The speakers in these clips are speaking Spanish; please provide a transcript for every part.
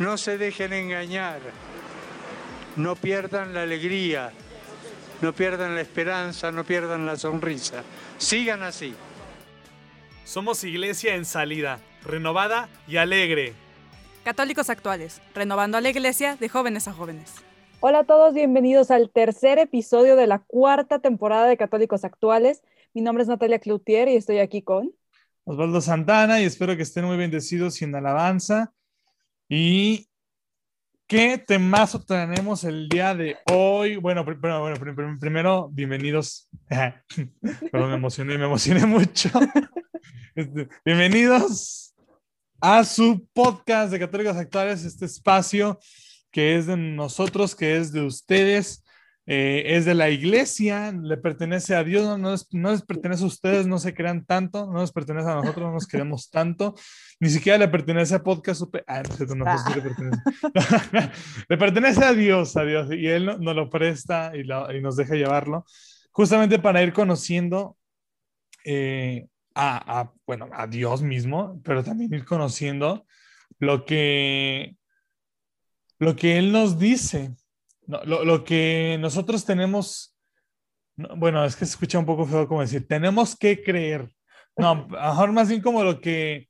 no se dejen engañar, no pierdan la alegría, no pierdan la esperanza, no pierdan la sonrisa. Sigan así. Somos iglesia en salida, renovada y alegre. Católicos actuales, renovando a la iglesia de jóvenes a jóvenes. Hola a todos, bienvenidos al tercer episodio de la cuarta temporada de Católicos Actuales. Mi nombre es Natalia Cloutier y estoy aquí con Osvaldo Santana y espero que estén muy bendecidos y en alabanza. ¿Y qué temazo tenemos el día de hoy? Bueno, primero, bueno, primero bienvenidos. Perdón, me emocioné, me emocioné mucho. Este, bienvenidos a su podcast de Católicos Actuales, este espacio que es de nosotros, que es de ustedes. Eh, es de la iglesia, le pertenece a Dios, no, no, les pertenece a ustedes, no se crean tanto, no nos pertenece a nosotros, no nos queremos tanto, ni siquiera le pertenece a Podcast no, no, no le pertenece. le pertenece a Dios, a Dios, y Él nos lo presta y, y nos deja llevarlo, justamente para ir conociendo eh, a, a, bueno, a Dios mismo, pero también ir conociendo lo que, lo que Él nos dice no, lo, lo, que nosotros tenemos, bueno, es que se escucha un poco feo como decir, tenemos que creer. No, mejor más bien como lo que,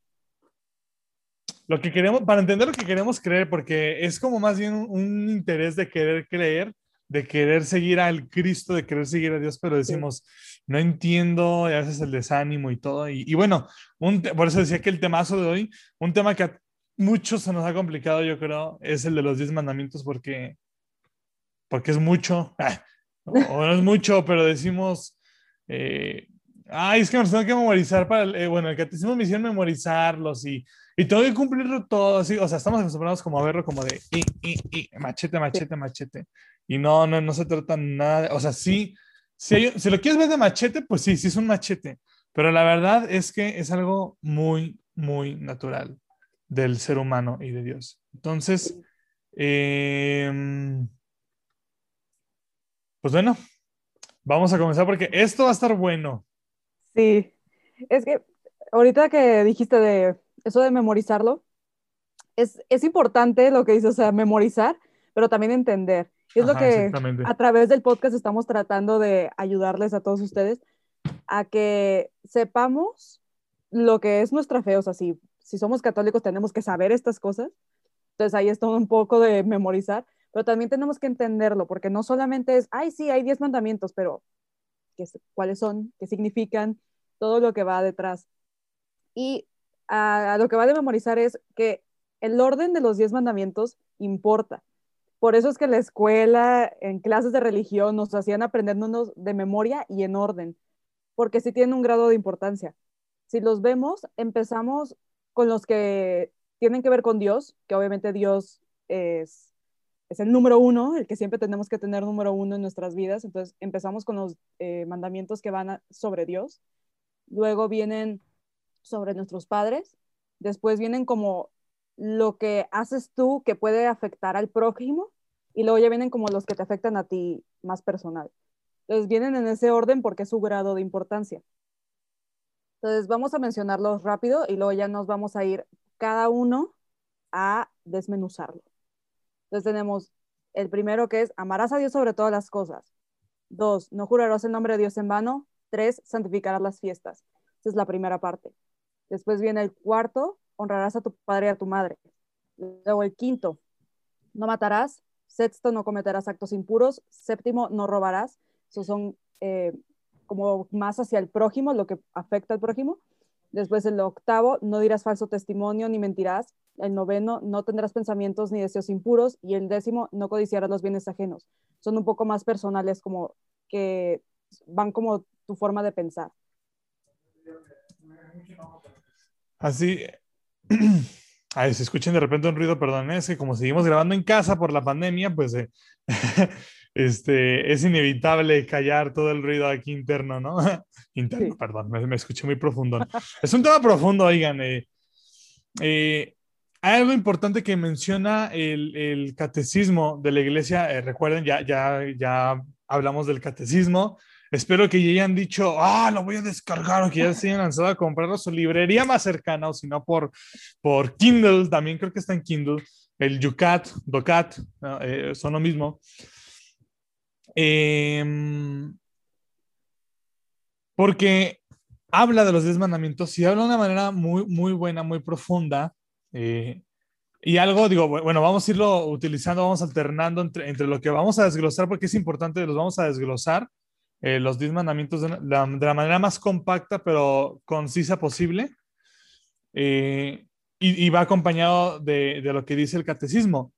lo que queremos, para entender lo que queremos creer, porque es como más bien un, interés de querer creer, de querer seguir al Cristo, de querer seguir a Dios, pero decimos, no entiendo, y a veces el desánimo y todo. Y, y bueno, un, por eso decía que el temazo de hoy, un tema que a muchos se nos ha complicado, yo creo, es el de los diez mandamientos, porque porque es mucho, o no es mucho, pero decimos, eh, ay, es que nos tengo que memorizar para, el, eh, bueno, el catecismo me hicieron memorizarlos y, y tengo que cumplirlo todo, así, o sea, estamos acostumbrados como a verlo como de, y, y, y, machete, machete, machete, y no, no, no se trata nada, o sea, sí, si, si lo quieres ver de machete, pues sí, sí es un machete, pero la verdad es que es algo muy, muy natural del ser humano y de Dios. Entonces, eh, pues bueno, vamos a comenzar porque esto va a estar bueno. Sí, es que ahorita que dijiste de eso de memorizarlo, es, es importante lo que dices, o sea, memorizar, pero también entender. Y es lo que a través del podcast estamos tratando de ayudarles a todos ustedes a que sepamos lo que es nuestra fe. O sea, si, si somos católicos tenemos que saber estas cosas. Entonces ahí está un poco de memorizar, pero también tenemos que entenderlo, porque no solamente es, ay, sí, hay 10 mandamientos, pero ¿qué, ¿cuáles son? ¿Qué significan? Todo lo que va detrás. Y a, a lo que va de memorizar es que el orden de los 10 mandamientos importa. Por eso es que la escuela, en clases de religión, nos hacían aprendernos de memoria y en orden, porque sí tienen un grado de importancia. Si los vemos, empezamos con los que tienen que ver con Dios, que obviamente Dios es es el número uno, el que siempre tenemos que tener número uno en nuestras vidas. Entonces empezamos con los eh, mandamientos que van sobre Dios, luego vienen sobre nuestros padres, después vienen como lo que haces tú que puede afectar al prójimo y luego ya vienen como los que te afectan a ti más personal. Entonces vienen en ese orden porque es su grado de importancia. Entonces vamos a mencionarlos rápido y luego ya nos vamos a ir cada uno a desmenuzarlo. Entonces tenemos el primero que es amarás a Dios sobre todas las cosas. Dos, no jurarás el nombre de Dios en vano. Tres, santificarás las fiestas. Esa es la primera parte. Después viene el cuarto, honrarás a tu padre y a tu madre. Luego el quinto, no matarás. Sexto, no cometerás actos impuros. Séptimo, no robarás. Esos son eh, como más hacia el prójimo, lo que afecta al prójimo. Después el octavo, no dirás falso testimonio ni mentirás. El noveno, no tendrás pensamientos ni deseos impuros. Y el décimo, no codiciarás los bienes ajenos. Son un poco más personales, como que van como tu forma de pensar. Así, Ay, si escuchen de repente un ruido, perdón, es que como seguimos grabando en casa por la pandemia, pues eh, este, es inevitable callar todo el ruido aquí interno, ¿no? interno, perdón, me, escuché muy profundo. es un tema profundo, oigan. Eh, eh, hay algo importante que menciona el, el catecismo de la iglesia. recuerden, ya, ya, ya hablamos del catecismo. Espero que ya hayan dicho, ah, lo voy a descargar o que ya se hayan lanzado a comprarlo a su librería más cercana o si no por, por Kindle, también creo que está en Kindle, el Yucat, Docat, eh, son lo mismo. Em, porque habla de los diez mandamientos y habla de una manera muy, muy buena, muy profunda. Eh, y algo, digo, bueno, vamos a irlo utilizando, vamos alternando entre, entre lo que vamos a desglosar, porque es importante, los vamos a desglosar eh, los diez mandamientos de, la, manera más compacta pero concisa posible. Eh, y, va acompañado de, lo que dice el catecismo.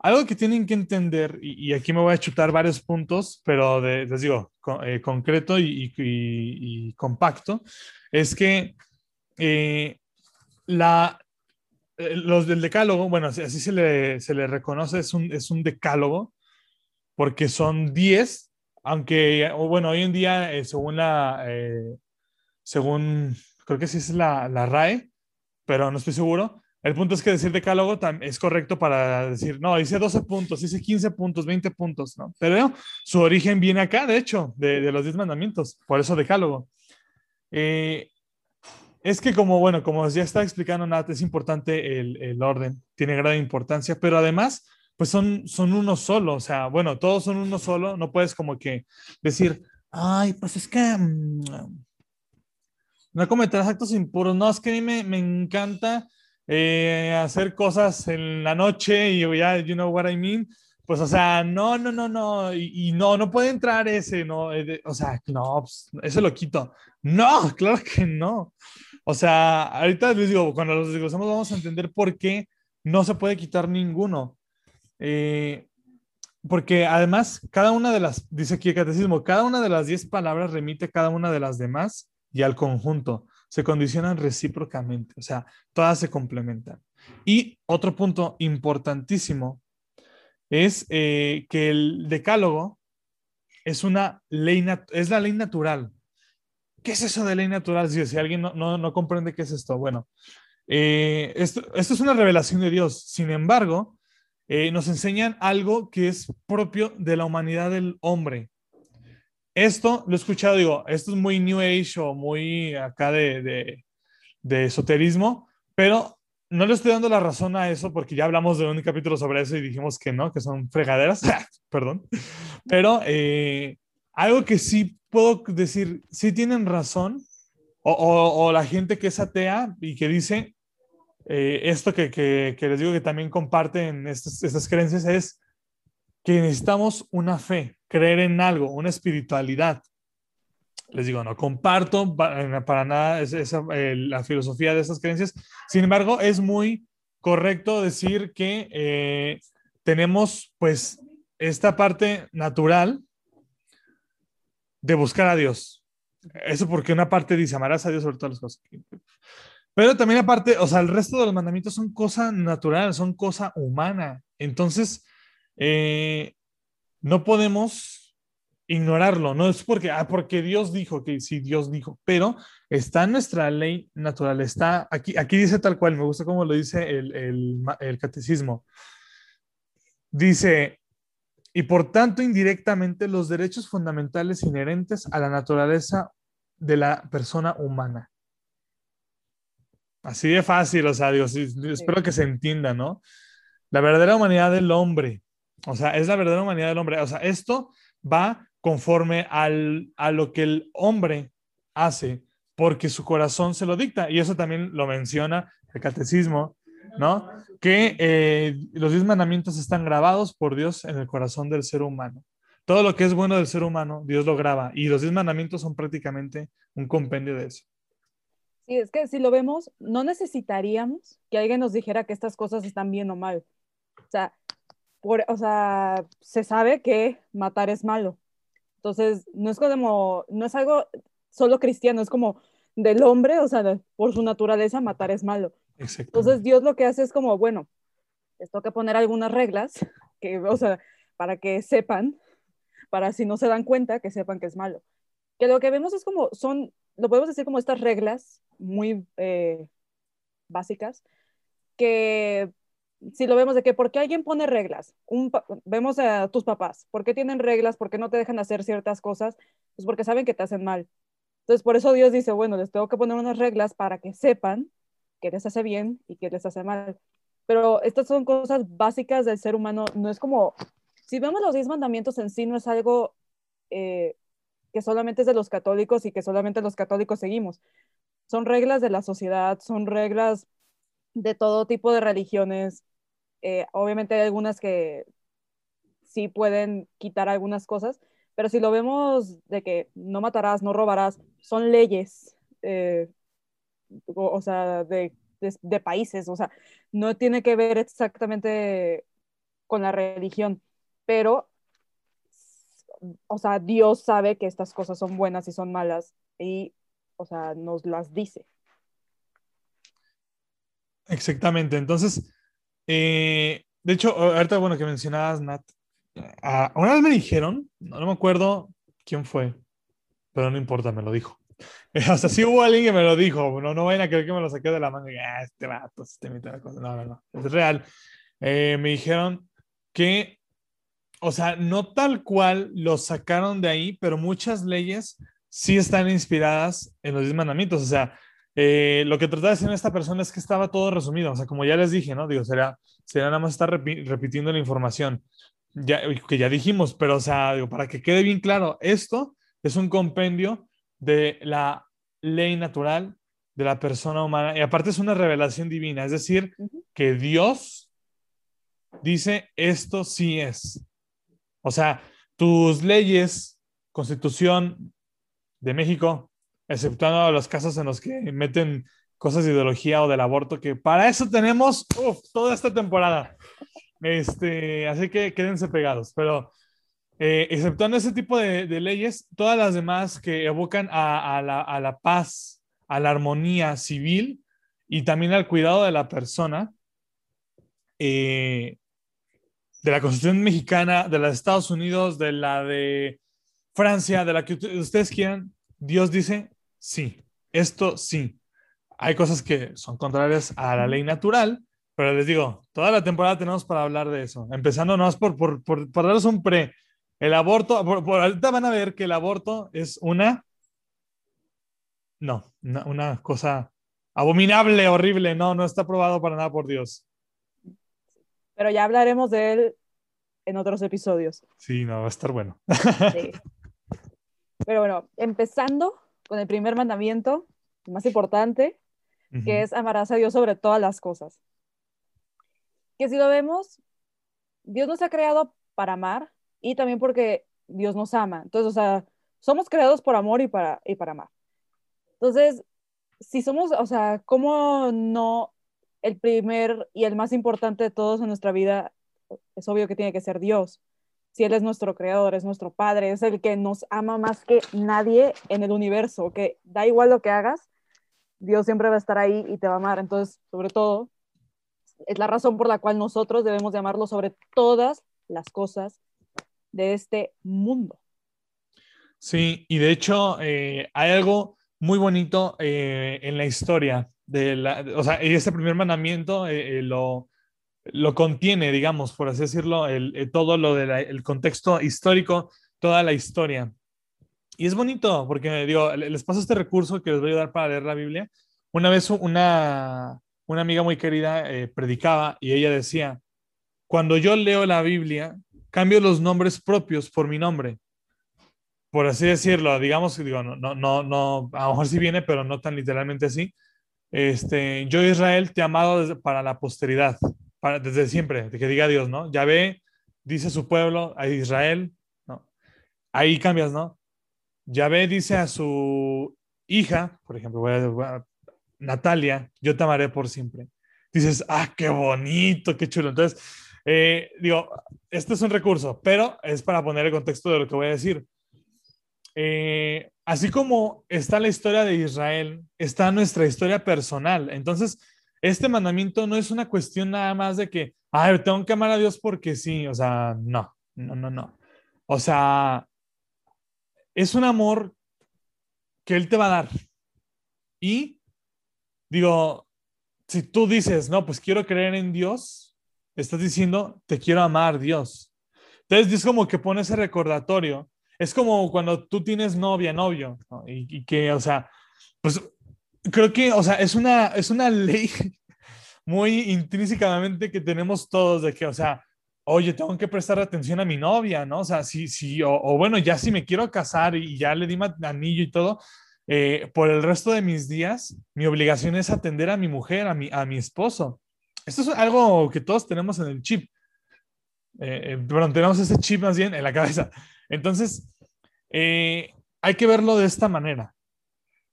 Algo que tienen que entender, y, aquí me voy a chutar varios puntos, pero les digo, eh, concreto y, compacto, es que la, los del decálogo, bueno, así se le, se le reconoce, es un, es un decálogo, porque son 10 aunque, bueno, hoy en día, eh, según la, eh, según, creo que sí es la, la, RAE, pero no estoy seguro. El punto es que decir decálogo es correcto para decir, no, dice 12 puntos, dice 15 puntos, 20 puntos, ¿no? Pero su origen viene acá, de hecho, de, de los 10 mandamientos, por eso decálogo. Eh, es que como, bueno, como ya está explicando Nat, es importante el, el orden, tiene gran importancia, pero además pues son, son uno solo, o sea, bueno, todos son uno solo, no puedes como que decir, ay, pues es que mm, no cometerás actos impuros, no, es que a mí me, me encanta eh, hacer cosas en la noche y ya, you know what I mean, pues, o sea, no, no, no, no, y, no, no puede entrar ese, no, eh, o sea, no, pues, eso lo quito. No, claro que no. O sea, ahorita les digo, cuando los desglosamos vamos a entender por qué no se puede quitar ninguno. Eh, porque además, cada una de las, dice aquí el catecismo, cada una de las diez palabras remite a cada una de las demás y al conjunto. Se condicionan recíprocamente, o sea, todas se complementan. Y otro punto importantísimo es eh, que el decálogo es una ley, es la ley natural. ¿Qué es eso de ley natural? Si, si alguien no, no, comprende qué es esto, bueno, eh, esto, esto es una revelación de Dios. Sin embargo, eh, nos enseñan algo que es propio de la humanidad del hombre. Esto lo he escuchado, digo, esto es muy New Age o muy acá de, de, esoterismo, pero no le estoy dando la razón a eso porque ya hablamos de un capítulo sobre eso y dijimos que no, que son fregaderas, perdón. Pero eh, algo que sí puedo decir, sí tienen razón, o, o, la gente que es atea y que dice, eh, esto que, que, les digo que también comparten estas, estas creencias es que necesitamos una fe, creer en algo, una espiritualidad. Les digo, no comparto para, nada esa, eh, la filosofía de estas creencias. Sin embargo, es muy correcto decir que eh, tenemos pues esta parte natural de buscar a Dios. Eso porque una parte dice, amarás a Dios sobre todas las cosas. Pero también aparte, o sea, el resto de los mandamientos son cosa natural, son cosa humana. Entonces, eh, no podemos ignorarlo. No es porque, ah, porque Dios dijo que sí, Dios dijo, pero está en nuestra ley natural. Está aquí, aquí dice tal cual, me gusta cómo lo dice el, el, el catecismo. Dice, y por tanto indirectamente los derechos fundamentales inherentes a la naturaleza de la persona humana. Así de fácil, o sea, Dios, espero que se entienda, ¿no? La verdadera humanidad del hombre, o sea, es la verdadera humanidad del hombre. O sea, esto va conforme al, a lo que el hombre hace, porque su corazón se lo dicta. Y eso también lo menciona el catecismo, ¿no? Que eh, los diez mandamientos están grabados por Dios en el corazón del ser humano. Todo lo que es bueno del ser humano, Dios lo graba. Y los diez mandamientos son prácticamente un compendio de eso. Sí, es que si lo vemos, no necesitaríamos que alguien nos dijera que estas cosas están bien o mal. O sea, por, o sea, se sabe que matar es malo. Entonces, no es como, no es algo solo cristiano, es como del hombre, o sea, por su naturaleza matar es malo. Entonces Dios lo que hace es como, bueno, les toca poner algunas reglas, que, o sea, para que sepan, para si no se dan cuenta, que sepan que es malo. Que lo que vemos es como, son, lo podemos decir como estas reglas muy eh, básicas, que si lo vemos de que, ¿por qué alguien pone reglas? Vemos a tus papás, ¿por qué tienen reglas? ¿Por qué no te dejan hacer ciertas cosas? Pues porque saben que te hacen mal. Entonces, por eso Dios dice, bueno, les tengo que poner unas reglas para que sepan que les hace bien y que les hace mal. Pero estas son cosas básicas del ser humano, no es como, si vemos los diez mandamientos en sí, no es algo eh, que solamente es de los católicos y que solamente los católicos seguimos. Son reglas de la sociedad, son reglas de todo tipo de religiones. Eh, obviamente hay algunas que sí pueden quitar algunas cosas, pero si lo vemos de que no matarás, no robarás, son leyes, eh, o, sea, de, de, países, o sea, no tiene que ver exactamente con la religión, pero, o sea, Dios sabe que estas cosas son buenas y son malas y, o sea, nos las dice. Exactamente, entonces, eh, de hecho, ahorita, bueno, que mencionabas, Nat, Ah, una vez me dijeron, no, me acuerdo quién fue, pero no importa, me lo dijo. Hasta si hubo alguien que me lo dijo, no, no vayan a creer que me lo saqué de la manga. Ah, este vato, este cosa. No, no, no, es real. Eh, me dijeron que, o sea, no tal cual lo sacaron de ahí, pero muchas leyes sí están inspiradas en los diez mandamientos. O sea, eh, lo que trataba de decir esta persona es que estaba todo resumido. O sea, como ya les dije, ¿no? Digo, será, será nada más estar repitiendo la información ya, que ya dijimos, pero o sea, digo, para que quede bien claro, esto es un compendio de la ley natural de la persona humana y aparte es una revelación divina, es decir, que Dios dice esto sí es. O sea, tus leyes, constitución de México, exceptuando los casos en los que meten cosas de ideología o del aborto, que para eso tenemos toda esta temporada. Este, así que quédense pegados. Pero eh, exceptuando ese tipo de, leyes, todas las demás que evocan a, la, paz, a la armonía civil y también al cuidado de la persona, eh, de la Constitución mexicana, de la de Estados Unidos, de la de Francia, de la que ustedes quieran, Dios dice, sí, esto sí. Hay cosas que son contrarias a la ley natural, pero les digo, toda la temporada tenemos para hablar de eso. Empezando nomás por, por, por, por darles un pre. El aborto, por, ahorita van a ver que el aborto es una, no, una, una cosa abominable, horrible. No, no está aprobado para nada por Dios. Pero ya hablaremos de él en otros episodios. Sí, no, va a estar bueno. Sí. Pero bueno, empezando con el primer mandamiento, el más importante, que es amarás a Dios sobre todas las cosas que si lo vemos, Dios nos ha creado para amar y también porque Dios nos ama. Entonces, o sea, somos creados por amor y para, y para amar. Entonces, si somos, o sea, ¿cómo no el primer y el más importante de todos en nuestra vida es obvio que tiene que ser Dios? Si Él es nuestro creador, es nuestro Padre, es el que nos ama más que nadie en el universo, que da igual lo que hagas, Dios siempre va a estar ahí y te va a amar. Entonces, sobre todo, es la razón por la cual nosotros debemos llamarlo sobre todas las cosas de este mundo. Sí, y de hecho eh, hay algo muy bonito eh, en la historia de la, o sea, este primer mandamiento eh, lo, lo contiene, digamos, por así decirlo, el, todo lo del contexto histórico, toda la historia. Y es bonito porque, digo, les paso este recurso que les voy a dar para leer la Biblia. Una vez una, una amiga muy querida eh, predicaba y ella decía, cuando yo leo la Biblia, cambio los nombres propios por mi nombre. Por así decirlo, digamos, digo, no, no, no, a lo mejor sí viene, pero no tan literalmente así. Este, yo Israel te he amado para la posteridad, para, desde siempre, de que diga Dios, ¿no? Ya ve, dice su pueblo, a Israel, ¿no? Ahí cambias, ¿no? Yahvé dice a su hija, por ejemplo, Natalia, yo te amaré por siempre. Dices, ah, qué bonito, qué chulo. Entonces, eh, digo, este es un recurso, pero es para poner el contexto de lo que voy a decir. Eh, así como está la historia de Israel, está nuestra historia personal. Entonces, este mandamiento no es una cuestión nada más de que, ay, tengo que amar a Dios porque sí, o sea, no, no, no, no. O sea, es un amor que Él te va a dar. Y digo, si tú dices, no, pues quiero creer en Dios, estás diciendo, te quiero amar, Dios. Entonces es como que pone ese recordatorio. Es como cuando tú tienes novia, novio, y, y, que, o sea, pues creo que, o sea, es una, es una ley muy intrínsecamente que tenemos todos de que, o sea, oye, tengo que prestar atención a mi novia, ¿no? O sea, sí, sí, o, bueno, ya si me quiero casar y ya le di anillo y todo, eh, por el resto de mis días, mi obligación es atender a mi mujer, a mi, a mi esposo. Esto es algo que todos tenemos en el chip. Eh, eh tenemos ese chip más bien en la cabeza. Entonces, eh, hay que verlo de esta manera.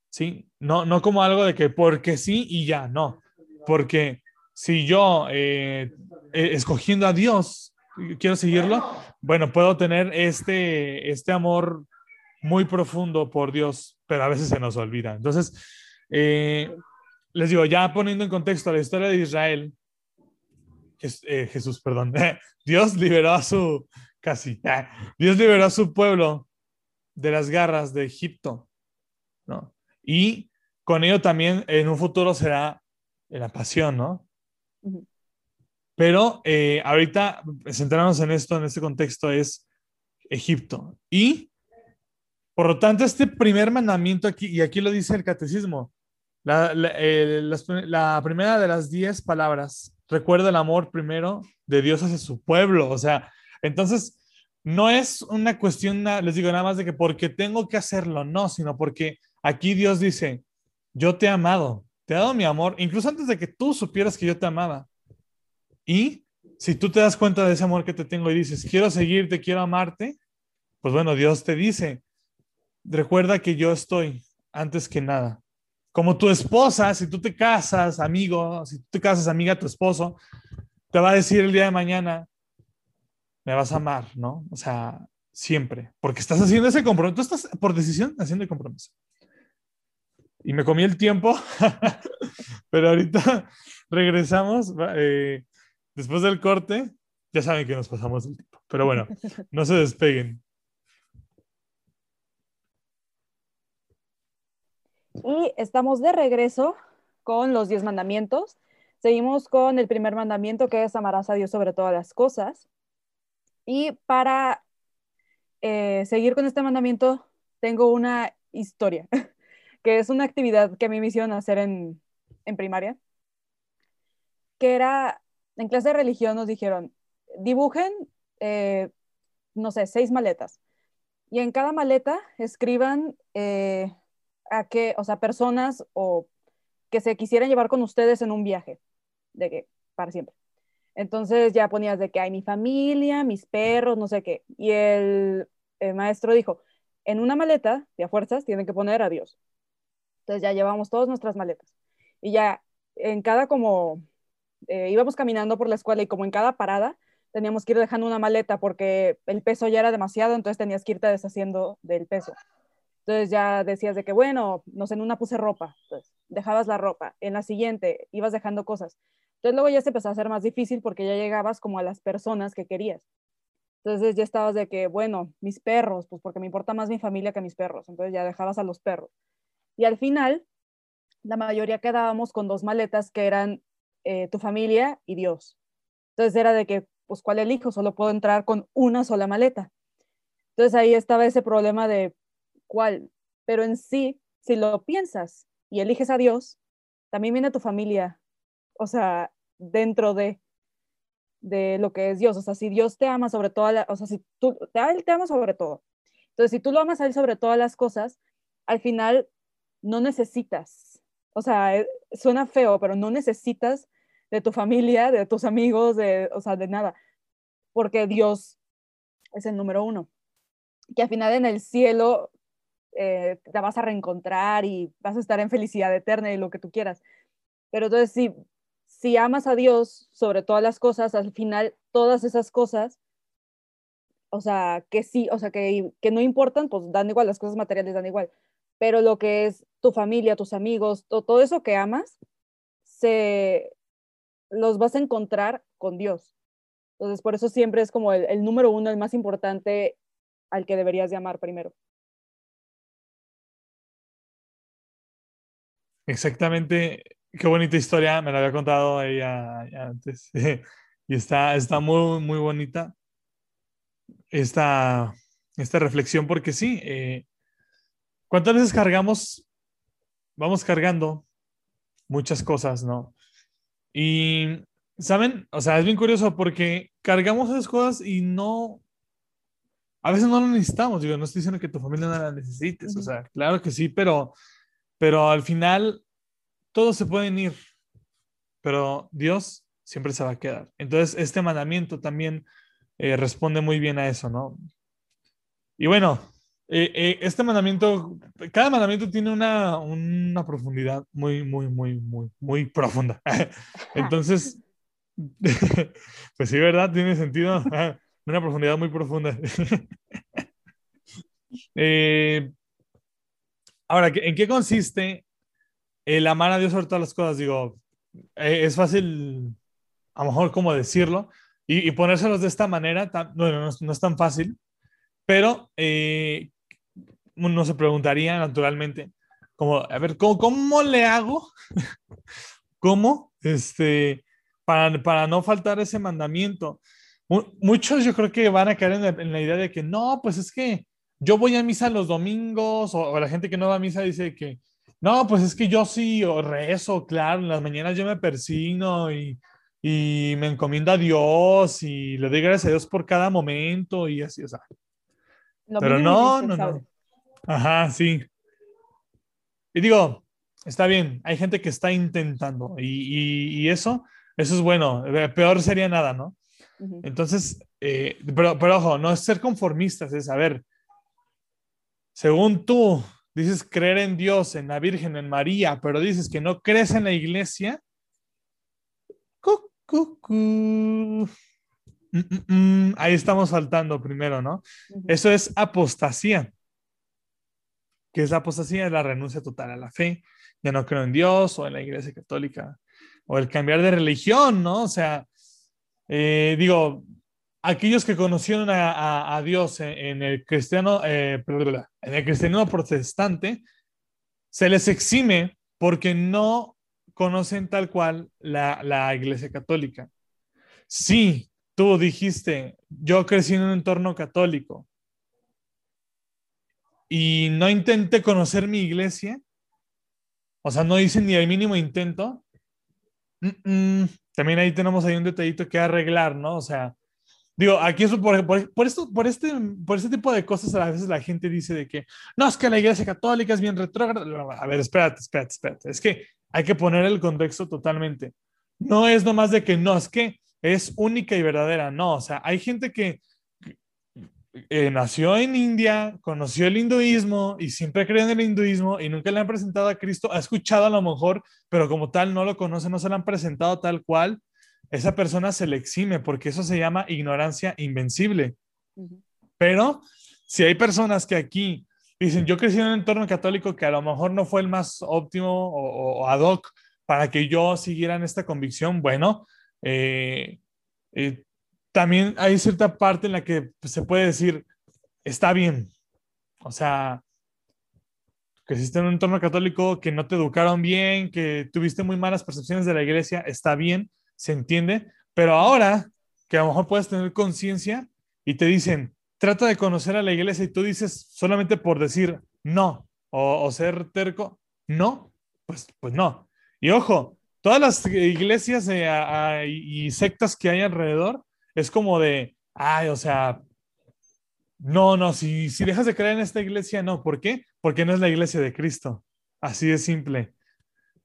¿Sí? No, no como algo de que porque sí y ya, no. Porque si yo, eh, eh, escogiendo a Dios, quiero seguirlo, bueno, puedo tener este, este amor muy profundo por Dios, pero a veces se nos olvida. Entonces, eh, les digo, ya poniendo en contexto la historia de Israel, Jesús, perdón, Dios liberó a su, casi, Dios liberó a su pueblo de las garras de Egipto, ¿no? Y con ello también en un futuro será la pasión, ¿no? Pero eh, ahorita centrarnos en esto, en este contexto, es Egipto. Y, por lo tanto, este primer mandamiento aquí, y aquí lo dice el catecismo, la, la primera de las diez palabras, recuerda el amor primero de Dios hacia su pueblo. O sea, entonces, no es una cuestión, les digo nada más de que porque tengo que hacerlo, no, sino porque Aquí Dios dice, yo te he amado, te he dado mi amor, incluso antes de que tú supieras que yo te amaba. Y si tú te das cuenta de ese amor que te tengo y dices, quiero seguirte, quiero amarte, pues bueno, Dios te dice, recuerda que yo estoy antes que nada. Como tu esposa, si tú te casas, amigo, si tú te casas, amiga, tu esposo, te va a decir el día de mañana, me vas a amar, ¿no? O sea, siempre, porque estás haciendo ese compromiso, tú estás por decisión haciendo el compromiso y me comí el tiempo, pero ahorita regresamos. Eh, después del corte, ya saben que nos pasamos el tiempo, pero bueno, no se despeguen. Y estamos de regreso con los diez mandamientos. Seguimos con el primer mandamiento que es amarás a Dios sobre todas las cosas. Y para eh, seguir con este mandamiento, tengo una historia. que es una actividad que a mí me hicieron hacer en, primaria, que era, en clase de religión nos dijeron, dibujen, eh, no sé, seis maletas. Y en cada maleta escriban eh, a qué, o sea, personas o que se quisieran llevar con ustedes en un viaje, de que, para siempre. Entonces ya ponías de que hay mi familia, mis perros, no sé qué. Y el, el maestro dijo, en una maleta, de a fuerzas, tienen que poner a Dios. Entonces ya llevamos todas nuestras maletas. Y ya en cada como, eh, íbamos caminando por la escuela y como en cada parada teníamos que ir dejando una maleta porque el peso ya era demasiado, entonces tenías que irte deshaciendo del peso. Entonces ya decías de que, bueno, no sé, en una puse ropa, entonces dejabas la ropa, en la siguiente ibas dejando cosas. Entonces luego ya se empezó a hacer más difícil porque ya llegabas como a las personas que querías. Entonces ya estabas de que, bueno, mis perros, pues porque me importa más mi familia que mis perros. Entonces ya dejabas a los perros. Y al final, la mayoría quedábamos con dos maletas que eran eh, tu familia y Dios. Entonces era de que, pues, ¿cuál elijo? Solo puedo entrar con una sola maleta. Entonces ahí estaba ese problema de cuál. Pero en sí, si lo piensas y eliges a Dios, también viene tu familia, o sea, dentro de, de lo que es Dios. O sea, si Dios te ama sobre todo, o sea, si tú, Él te ama sobre todo. Entonces, si tú lo amas a Él sobre todas las cosas, al final no necesitas, o sea, eh, suena feo, pero no necesitas de tu familia, de tus amigos, de, o sea, de nada, porque Dios es el número uno. Que al final en el cielo eh, te vas a reencontrar y vas a estar en felicidad eterna y lo que tú quieras. Pero entonces, si, si amas a Dios sobre todas las cosas, al final todas esas cosas, o sea, que sí, o sea, que, que no importan, pues dan igual, las cosas materiales dan igual pero lo que es tu familia, tus amigos, todo eso que amas, se los vas a encontrar con Dios. Entonces, por eso siempre es como el, número uno, el más importante al que deberías llamar primero. Exactamente, qué bonita historia, me la había contado ella antes y está, está muy, muy bonita esta, esta reflexión porque sí, eh, ¿cuántas veces cargamos, vamos cargando muchas cosas, ¿no? Y, ¿saben? O sea, es bien curioso porque cargamos esas cosas y no, a veces no lo necesitamos, digo, no estoy diciendo que tu familia no la necesites, o sea, claro que sí, pero, pero al final todos se pueden ir, pero Dios siempre se va a quedar. Entonces, este mandamiento también eh, responde muy bien a eso, ¿no? Y bueno, eh, eh, este mandamiento, cada mandamiento tiene una, una, profundidad muy, muy, muy, muy, muy profunda. Entonces, pues sí, ¿verdad? Tiene sentido. Una profundidad muy profunda. Eh, ahora, ¿en qué consiste el amar a Dios sobre todas las cosas? Digo, es fácil, a lo mejor, como decirlo, y, ponérselos de esta manera, bueno, no, es tan fácil, pero eh, uno se preguntaría naturalmente, como, a ver, ¿cómo, cómo le hago? ¿Cómo? Este, para, para no faltar ese mandamiento. Muchos yo creo que van a caer en la, idea de que no, pues es que yo voy a misa los domingos, o, la gente que no va a misa dice que no, pues es que yo sí o rezo, claro, en las mañanas yo me persigno y, y me encomiendo a Dios y le doy gracias a Dios por cada momento y así, o sea. Pero no, no, no. Ajá, sí. Y digo, está bien, hay gente que está intentando y, eso, eso es bueno. Eh, peor sería nada, ¿no? Entonces, eh, pero, pero ojo, no es ser conformistas, es saber, según tú dices creer en Dios, en la Virgen, en María, pero dices que no crees en la iglesia, mm, mm, mm, ahí estamos faltando primero, ¿no? Eso es apostasía que es la apostasía, es la renuncia total a la fe. Ya no creo en Dios o en la iglesia católica, o el cambiar de religión, ¿no? O sea, eh, digo, aquellos que conocieron a, Dios en, el cristiano, eh, en el cristianismo protestante, se les exime porque no conocen tal cual la, la iglesia católica. Sí, tú dijiste, yo crecí en un entorno católico, y no intenté conocer mi iglesia, o sea, no hice ni el mínimo intento, también ahí tenemos ahí un detallito que arreglar, ¿no? O sea, digo, aquí eso por, esto, por este, por este tipo de cosas a veces la gente dice de que, no, es que la iglesia católica es bien retrógrada. A ver, espérate, espérate, espérate. Es que hay que poner el contexto totalmente. No es nomás de que no, es que es única y verdadera, no, o sea, hay gente que eh, nació en India, conoció el hinduismo y siempre cree en el hinduismo y nunca le han presentado a Cristo, ha escuchado a lo mejor, pero como tal no lo conoce, no se le han presentado tal cual, esa persona se le exime porque eso se llama ignorancia invencible. Pero si hay personas que aquí dicen, yo crecí en un entorno católico que a lo mejor no fue el más óptimo o, ad hoc para que yo siguiera en esta convicción, bueno, eh, eh, también hay cierta parte en la que se puede decir, está bien. O sea, que existe en un entorno católico, que no te educaron bien, que tuviste muy malas percepciones de la iglesia, está bien, se entiende, pero ahora que a lo mejor puedes tener conciencia y te dicen, trata de conocer a la iglesia y tú dices solamente por decir no o, ser terco, no, pues, pues no. Y ojo, todas las iglesias eh, y sectas que hay alrededor es como de, ay, o sea, no, no, si, si dejas de creer en esta iglesia, no. ¿Por qué? Porque no es la iglesia de Cristo. Así de simple.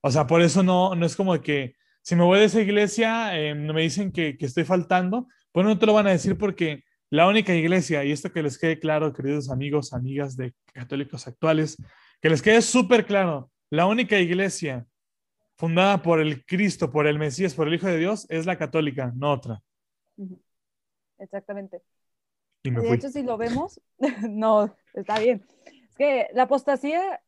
O sea, por eso no, no es como que si me voy de esa iglesia, eh, me dicen que, que, estoy faltando, pues no te lo van a decir porque la única iglesia, y esto que les quede claro, queridos amigos, amigas de católicos actuales, que les quede súper claro, la única iglesia fundada por el Cristo, por el Mesías, por el Hijo de Dios, es la católica, no otra. Exactamente. de hecho, si lo vemos, no, está bien. Es que la apostasía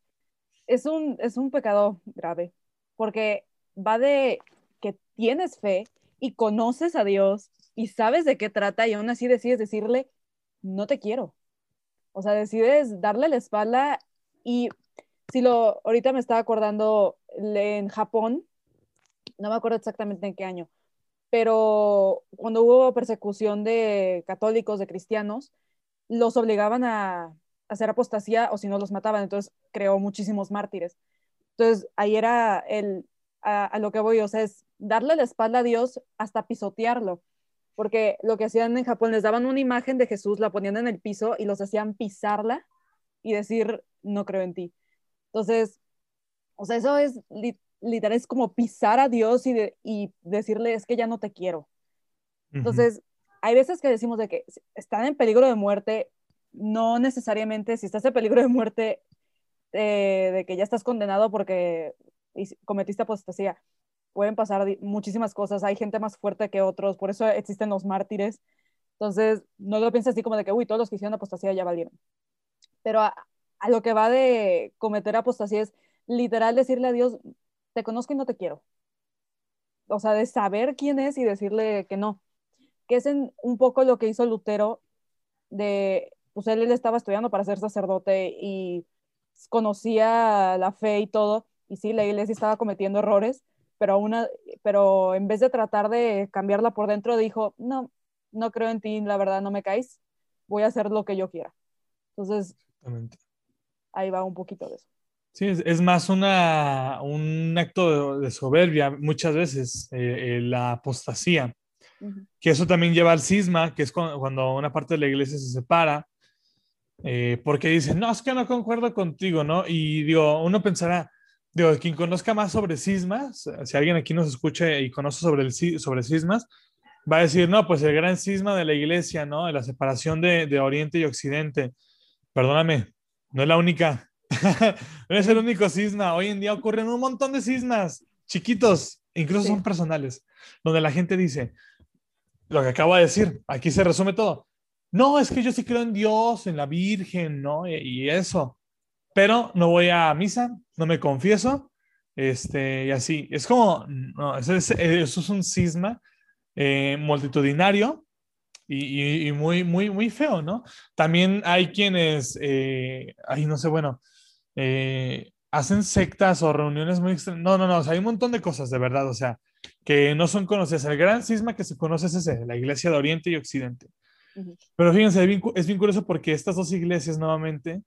es un, es un pecado grave, porque va de que tienes fe y conoces a Dios y sabes de qué trata y aún así decides decirle, no te quiero. O sea, decides darle la espalda y si lo, ahorita me estaba acordando en Japón, no me acuerdo exactamente en qué año, pero cuando hubo persecución de católicos, de cristianos, los obligaban a, hacer apostasía o si no los mataban, entonces creó muchísimos mártires. Entonces ahí era el, a, a, lo que voy, o sea, es darle la espalda a Dios hasta pisotearlo, porque lo que hacían en Japón, les daban una imagen de Jesús, la ponían en el piso y los hacían pisarla y decir, no creo en ti. Entonces, o sea, eso es literal, es como pisar a Dios y, de, y decirle, es que ya no te quiero. Entonces, hay veces que decimos de que están en peligro de muerte, no necesariamente si estás en peligro de muerte, eh, de que ya estás condenado porque cometiste apostasía. Pueden pasar muchísimas cosas, hay gente más fuerte que otros, por eso existen los mártires. Entonces, no lo pienses así como de que, uy, todos los que hicieron apostasía ya valieron. Pero a, a lo que va de cometer apostasía es literal decirle a Dios, te conozco y no te quiero. O sea, de saber quién es y decirle que no. Que es en un poco lo que hizo Lutero de, pues él, él estaba estudiando para ser sacerdote y conocía la fe y todo, y sí, la iglesia estaba cometiendo errores, pero, una, pero en vez de tratar de cambiarla por dentro, dijo, no, no creo en ti, la verdad no me caes, voy a hacer lo que yo quiera. Entonces, ahí va un poquito de eso. Sí, es, más una, un acto de, soberbia muchas veces, eh, eh, la apostasía, que eso también lleva al cisma, que es cuando, una parte de la iglesia se separa, eh, porque dicen, no, es que no concuerdo contigo, ¿no? Y digo, uno pensará, digo, quien conozca más sobre cismas, si alguien aquí nos escucha y conoce sobre, el, sobre cismas, va a decir, no, pues el gran cisma de la iglesia, ¿no? De la separación de, de Oriente y Occidente. Perdóname, no es la única, no es el único cisma. Hoy en día ocurren un montón de cismas chiquitos, incluso son personales, donde la gente dice, lo que acabo de decir, aquí se resume todo. No, es que yo sí creo en Dios, en la Virgen, ¿no? Y, eso. Pero no voy a misa, no me confieso, este, y así. Es como, no, eso es, un cisma eh, multitudinario y, muy, muy, muy feo, ¿no? También hay quienes, eh, ay, no sé, bueno, eh, hacen sectas o reuniones muy extrañas. No, no, no, o sea, hay un montón de cosas, de verdad, o sea, que no son conocidas. El gran cisma que se conoce es ese, la iglesia de Oriente y Occidente. Pero fíjense, es bien, curioso porque estas dos iglesias nuevamente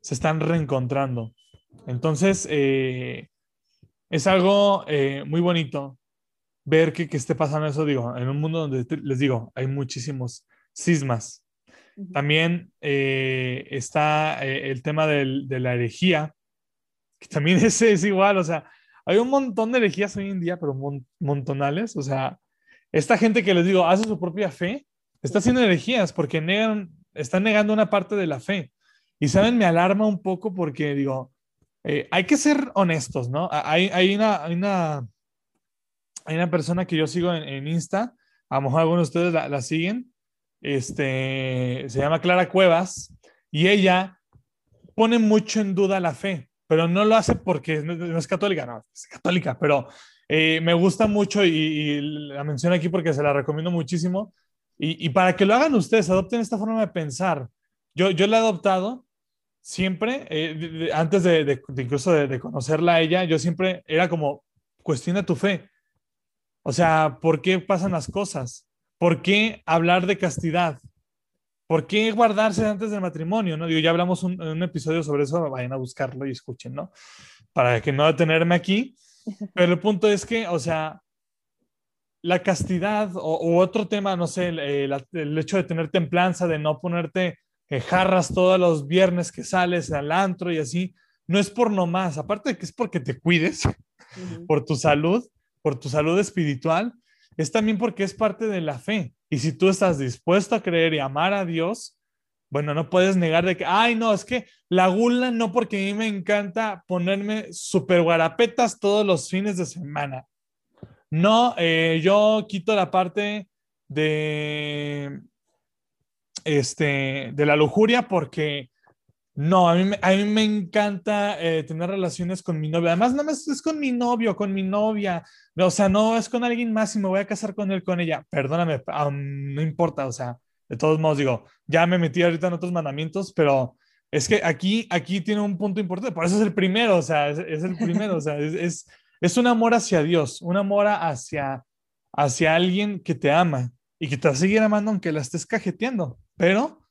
se están reencontrando. Entonces, eh, es algo muy bonito ver que, que, esté pasando eso, digo, en un mundo donde les digo, hay muchísimos También eh, está eh, el tema del, de la herejía, que también es, es, igual, o sea, hay un montón de herejías hoy en día, pero montonales, o sea, esta gente que les digo, hace su propia fe, está haciendo herejías porque negan, están negando una parte de la fe. Y saben, me alarma un poco porque digo, eh, hay que ser honestos, ¿no? Hay, hay, una, hay una hay una persona que yo sigo en, Insta, a lo mejor algunos de ustedes la, siguen, este, se llama Clara Cuevas, y ella pone mucho en duda la fe, pero no lo hace porque no, es católica, no, es católica, pero eh, me gusta mucho y, la menciono aquí porque se la recomiendo muchísimo. Y, para que lo hagan ustedes, adopten esta forma de pensar. Yo, yo la he adoptado siempre, eh, antes de, de incluso de, conocerla a ella, yo siempre era como, cuestiona tu fe. O sea, ¿por qué pasan las cosas? ¿Por qué hablar de castidad? ¿Por qué guardarse antes del matrimonio? ¿no? Digo, ya hablamos un, un episodio sobre eso, vayan a buscarlo y escuchen, ¿no? Para que no detenerme aquí. Pero el punto es que, o sea, la castidad o, otro tema, no sé, el, hecho de tener templanza, de no ponerte eh, jarras todos los viernes que sales al antro y así, no es por nomás, aparte de que es porque te cuides, por tu salud, por tu salud espiritual, es también porque es parte de la fe. Y si tú estás dispuesto a creer y amar a Dios, bueno, no puedes negar de que, ay, no, es que la gula no porque a mí me encanta ponerme super guarapetas todos los fines de semana. No, eh, yo quito la parte de, este, de la lujuria porque No, a mí, a mí me encanta eh, tener relaciones con mi novia. Además, no más es con mi novio, con mi novia. O sea, no es con alguien más y me voy a casar con él, con ella. Perdóname, aún no importa. O sea, de todos modos, digo, ya me metí ahorita en otros mandamientos, pero es que aquí, aquí tiene un punto importante. Por eso es el primero, o sea, es, es el primero. O sea, es, es, es un amor hacia Dios, un amor hacia, hacia alguien que te ama y que te va a seguir amando aunque la estés cajeteando. Pero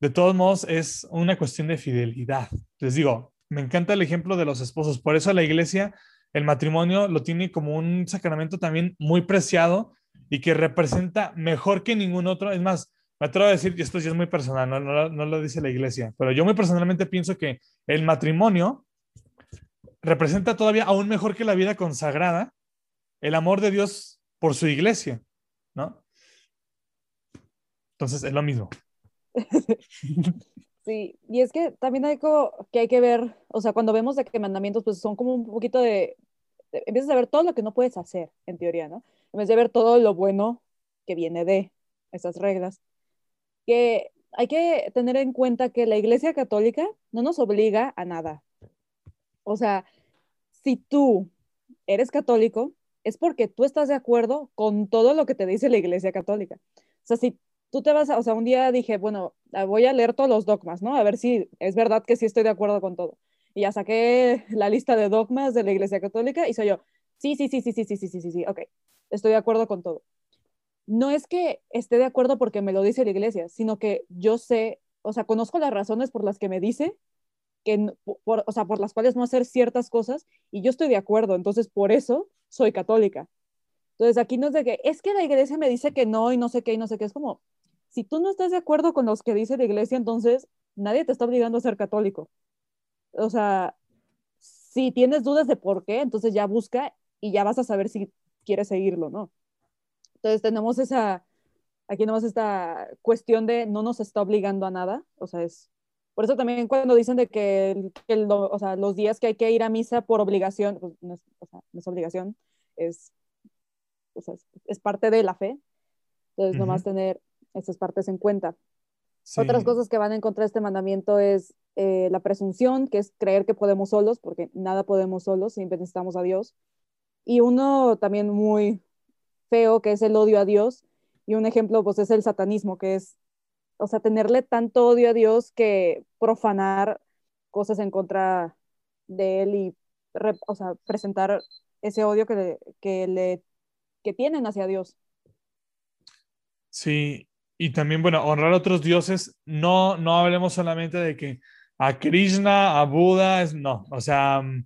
de todos modos, es una cuestión de fidelidad. Les digo, me encanta el ejemplo de los esposos. Por eso la iglesia, el matrimonio lo tiene como un sacramento también muy preciado y que representa mejor que ningún otro. Es más, me atrevo a decir, y esto es muy personal, no, no, no lo dice la iglesia, pero yo muy personalmente pienso que el matrimonio representa todavía aún mejor que la vida consagrada el amor de Dios por su iglesia, ¿no? Entonces es lo mismo. Sí, y es que también hay como que hay que ver, o sea, cuando vemos de que mandamientos, pues son como un poquito de, de- empiezas a ver todo lo que no puedes hacer, en teoría, ¿no? En vez de ver todo lo bueno que viene de esas reglas. Que hay que tener en cuenta que la Iglesia Católica no nos obliga a nada. O sea, si tú eres católico, es porque tú estás de acuerdo con todo lo que te dice la Iglesia Católica. O sea, si tú te vas a, o sea, un día dije, bueno, ah, voy a leer todos los dogmas, ¿no? A ver si es verdad que sí estoy de acuerdo con todo. Y ya saqué la lista de dogmas de la Iglesia Católica y soy yo, sí, sí, sí, sí, sí, sí, sí, sí, sí, sí, ok, estoy de acuerdo con todo. No es que esté de acuerdo porque me lo dice la Iglesia, sino que yo sé, o sea, conozco las razones por las que me dice que, por, o sea, por las cuales no hacer ciertas cosas y yo estoy de acuerdo, entonces por eso soy católica. Entonces aquí no es de que, es que la iglesia me dice que no y no sé qué y no sé qué, es como, si tú no estás de acuerdo con los que dice la iglesia, entonces nadie te está obligando a ser católico. O sea, si tienes dudas de por qué, entonces ya busca y ya vas a saber si quieres seguirlo, ¿no? Entonces tenemos esa, aquí nomás esta cuestión de no nos está obligando a nada, o sea, es, por eso también cuando dicen de que, el- que o sea, los días que hay que ir a misa por obligación, pues no es, o sea, no es obligación, es, o sea, es, es parte de la fe, entonces nomás tener esas partes en cuenta. Sí. Otras cosas que van en contra de este mandamiento es eh, la presunción, que es creer que podemos solos, porque nada podemos solos, siempre necesitamos a Dios. Y uno también muy feo, que es el odio a Dios. Y un ejemplo, pues, es el satanismo, que es, o sea, tenerle tanto odio a Dios que profanar cosas en contra de Él y, re- o sea, presentar ese odio que le, que le que tienen hacia Dios. Sí, y también, bueno, honrar a otros dioses, no, no hablemos solamente de que a Krishna, a Buda, es, no, o sea, mm,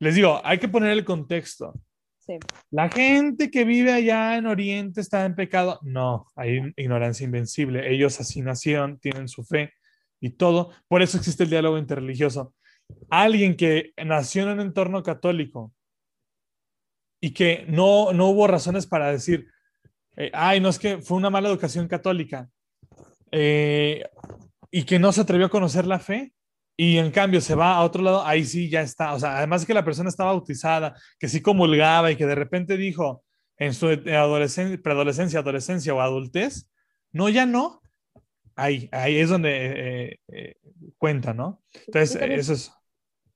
les digo, hay que poner el contexto. Sí. La gente que vive allá en Oriente está en pecado. No, hay ignorancia invencible. Ellos así nacieron, tienen su fe y todo. Por eso existe el diálogo interreligioso. Alguien que nació en un entorno católico y que no, no hubo razones para decir, eh, ay, no es que fue una mala educación católica eh, y que no se atrevió a conocer la fe y en cambio se va a otro lado, ahí sí ya está. O sea, además que la persona está bautizada, que sí comulgaba y que de repente dijo en su adolescencia, preadolescencia, adolescencia o adultez, no, ya no. Ahí, ahí es donde eh, eh, cuenta, ¿no? Entonces, también- eso es.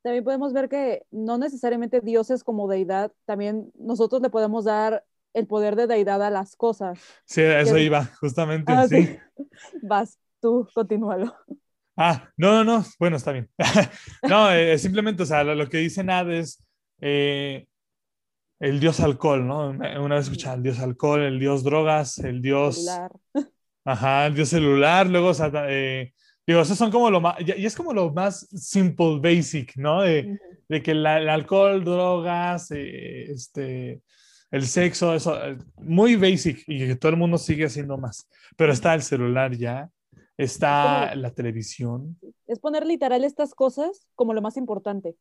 también podemos ver que no necesariamente Dios es como deidad, también nosotros le podemos dar el poder de deidad a las cosas. Sí, a eso iba, justamente. Ah, sí. sí. Vas, tú, continúalo. Ah, no, no, no, bueno, está bien. no, eh, simplemente, o sea, lo, lo que dice Nad es eh, el dios alcohol, ¿no? Una vez escuchaba el dios alcohol, el dios drogas, el dios, Celular. ajá, el dios celular, luego, o sea, eh, digo, esos son como lo más, y es como lo más simple, basic, ¿no? De, Ujú. de que la- el alcohol, drogas, eh, este, el sexo, eso, eh, muy basic y que todo el mundo sigue haciendo más. Pero está el celular ya, está la televisión, Es poner literal estas cosas como lo más importante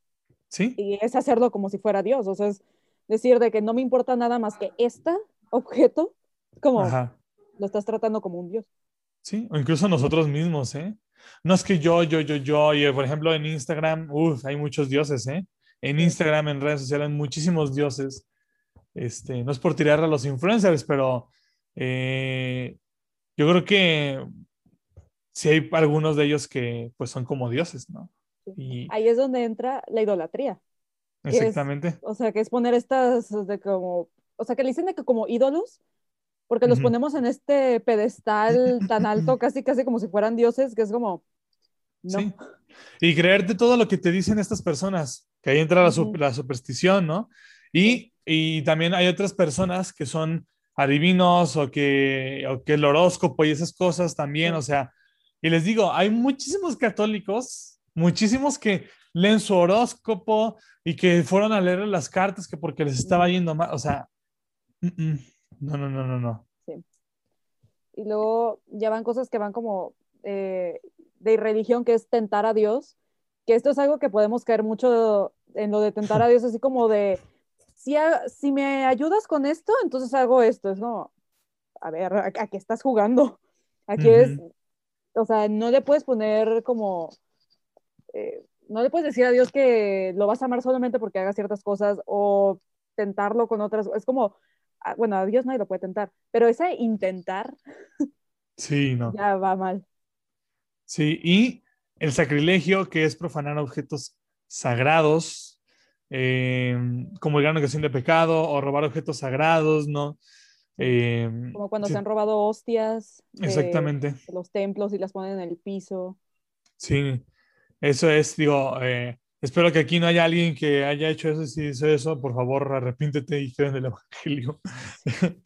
¿sí? y es hacerlo como si fuera Dios, o sea, es decir de que no me importa nada más que este objeto, como Ajá. lo estás tratando como un Dios. Sí, o incluso nosotros mismos, ¿eh? No es que yo, yo, yo, yo, y por ejemplo en Instagram, uff, hay muchos dioses, ¿eh? En Instagram, en redes sociales, muchísimos dioses. Este, no es por tirar a los influencers, pero eh, yo creo que sí hay algunos de ellos que pues son como dioses, ¿no? Y... Ahí es donde entra la idolatría. Exactamente. o sea, que es poner estas de como, o sea, que le dicen de que como ídolos, porque los ponemos en este pedestal tan alto, casi, casi como si fueran dioses, que es como, no. Sí. Y creerte todo lo que te dicen estas personas, que ahí entra la, la superstición, ¿no? Y, y, también hay otras personas que son adivinos o que, o que el horóscopo y esas cosas también, o sea, y les digo, hay muchísimos católicos, muchísimos que leen su horóscopo y que fueron a leer las cartas que porque les estaba yendo mal, o sea, no, no, no, no, no. Sí. Y luego ya van cosas que van como eh, de religión, que es tentar a Dios, que esto es algo que podemos caer mucho en lo de tentar a Dios, así como de, si, si me ayudas con esto, entonces hago esto, es como, a ver, ¿a, qué estás jugando? Aquí es, o sea, no le puedes poner como... Eh, no le puedes decir a Dios que lo vas a amar solamente porque haga ciertas cosas o tentarlo con otras. Es como, ah, bueno, a Dios nadie lo puede tentar, pero ese intentar. Sí, no. Ya va mal. Sí, y el sacrilegio, que es profanar objetos sagrados, eh, como el gran ocasión de pecado, o robar objetos sagrados, ¿no? Eh, como cuando se han robado hostias. Exactamente. los templos y las ponen en el piso. Sí, eso es, digo, eh, espero que aquí no haya alguien que haya hecho eso. Si hizo eso, por favor, arrepíntete y creen el Evangelio.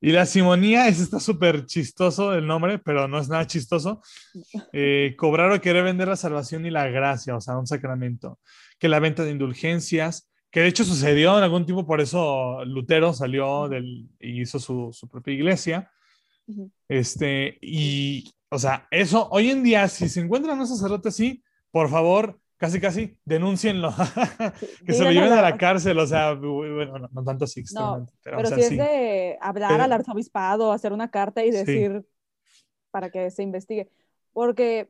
y la simonía, ese está súper chistoso el nombre, pero no es nada chistoso. Eh, cobrar o querer vender la salvación y la gracia, o sea, un sacramento. Que la venta de indulgencias, que de hecho sucedió en algún tiempo, por eso Lutero salió del, y hizo su, su propia iglesia. Este, y, o sea, eso hoy en día, si se encuentran un sacerdote así, por favor, casi casi, denúncienlo, que se lo lleven a la cárcel, o sea, bueno, no, tanto así pero, si es de hablar al arzobispado, hacer una carta y decir para que se investigue, porque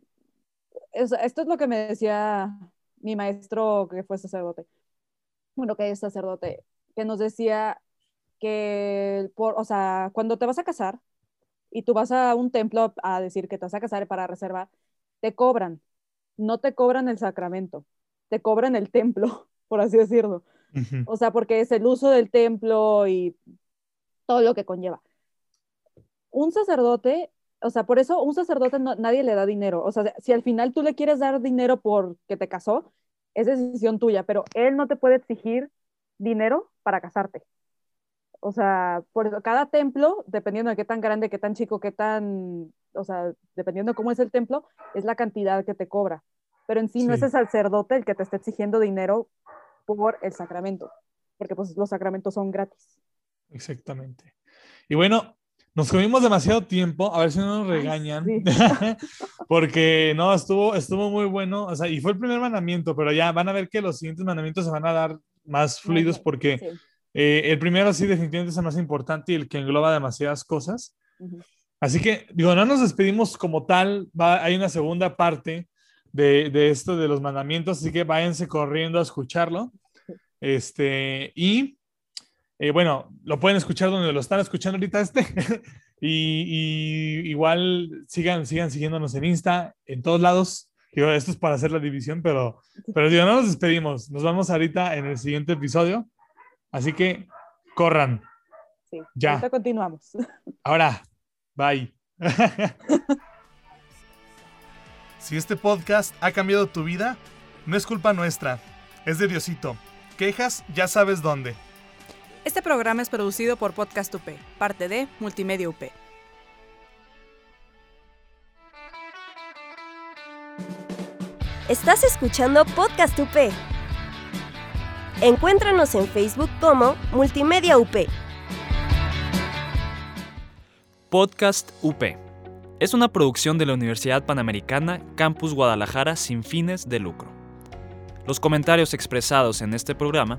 esto es lo que me decía mi maestro que fue sacerdote, bueno, que es sacerdote, que nos decía que, por, o sea, cuando te vas a casar y tú vas a un templo a decir que te vas a casar para reservar, te cobran no te cobran el sacramento, te cobran el templo, por así decirlo. O sea, porque es el uso del templo y todo lo que conlleva. Un sacerdote, o sea, por eso un sacerdote nadie le da dinero. O sea, si al final tú le quieres dar dinero porque te casó, es decisión tuya, pero él no te puede exigir dinero para casarte. O sea, por eso, cada templo, dependiendo de qué tan grande, qué tan chico, qué tan o sea, dependiendo cómo es el templo, es la cantidad que te cobra. Pero en sí, no es el sacerdote el que te está exigiendo dinero por el sacramento, porque pues los sacramentos son gratis. Exactamente. Y bueno, nos comimos demasiado tiempo, a ver si no nos regañan, porque no, estuvo, estuvo muy bueno, o sea, y fue el primer mandamiento, pero ya van a ver que los siguientes mandamientos se van a dar más fluidos porque eh, el primero sí definitivamente es el más importante y el que engloba demasiadas cosas. Así que, digo, no nos despedimos como tal, va, hay una segunda parte de, de, esto de los mandamientos, así que váyanse corriendo a escucharlo. Este, y eh, bueno, lo pueden escuchar donde lo están escuchando ahorita este. y, igual sigan, sigan siguiéndonos en Insta, en todos lados. Digo, esto es para hacer la división, pero, pero digo, no nos despedimos. Nos vamos ahorita en el siguiente episodio. Así que corran. Sí, ya. Ahorita continuamos. Ahora, Bye. si este podcast ha cambiado tu vida, no es culpa nuestra, es de Diosito. Quejas, ya sabes dónde. Este programa es producido por Podcast UP, parte de Multimedia UP. Estás escuchando Podcast UP. Encuéntranos en Facebook como Multimedia UP. Podcast UP. Es una producción de la Universidad Panamericana Campus Guadalajara sin fines de lucro. Los comentarios expresados en este programa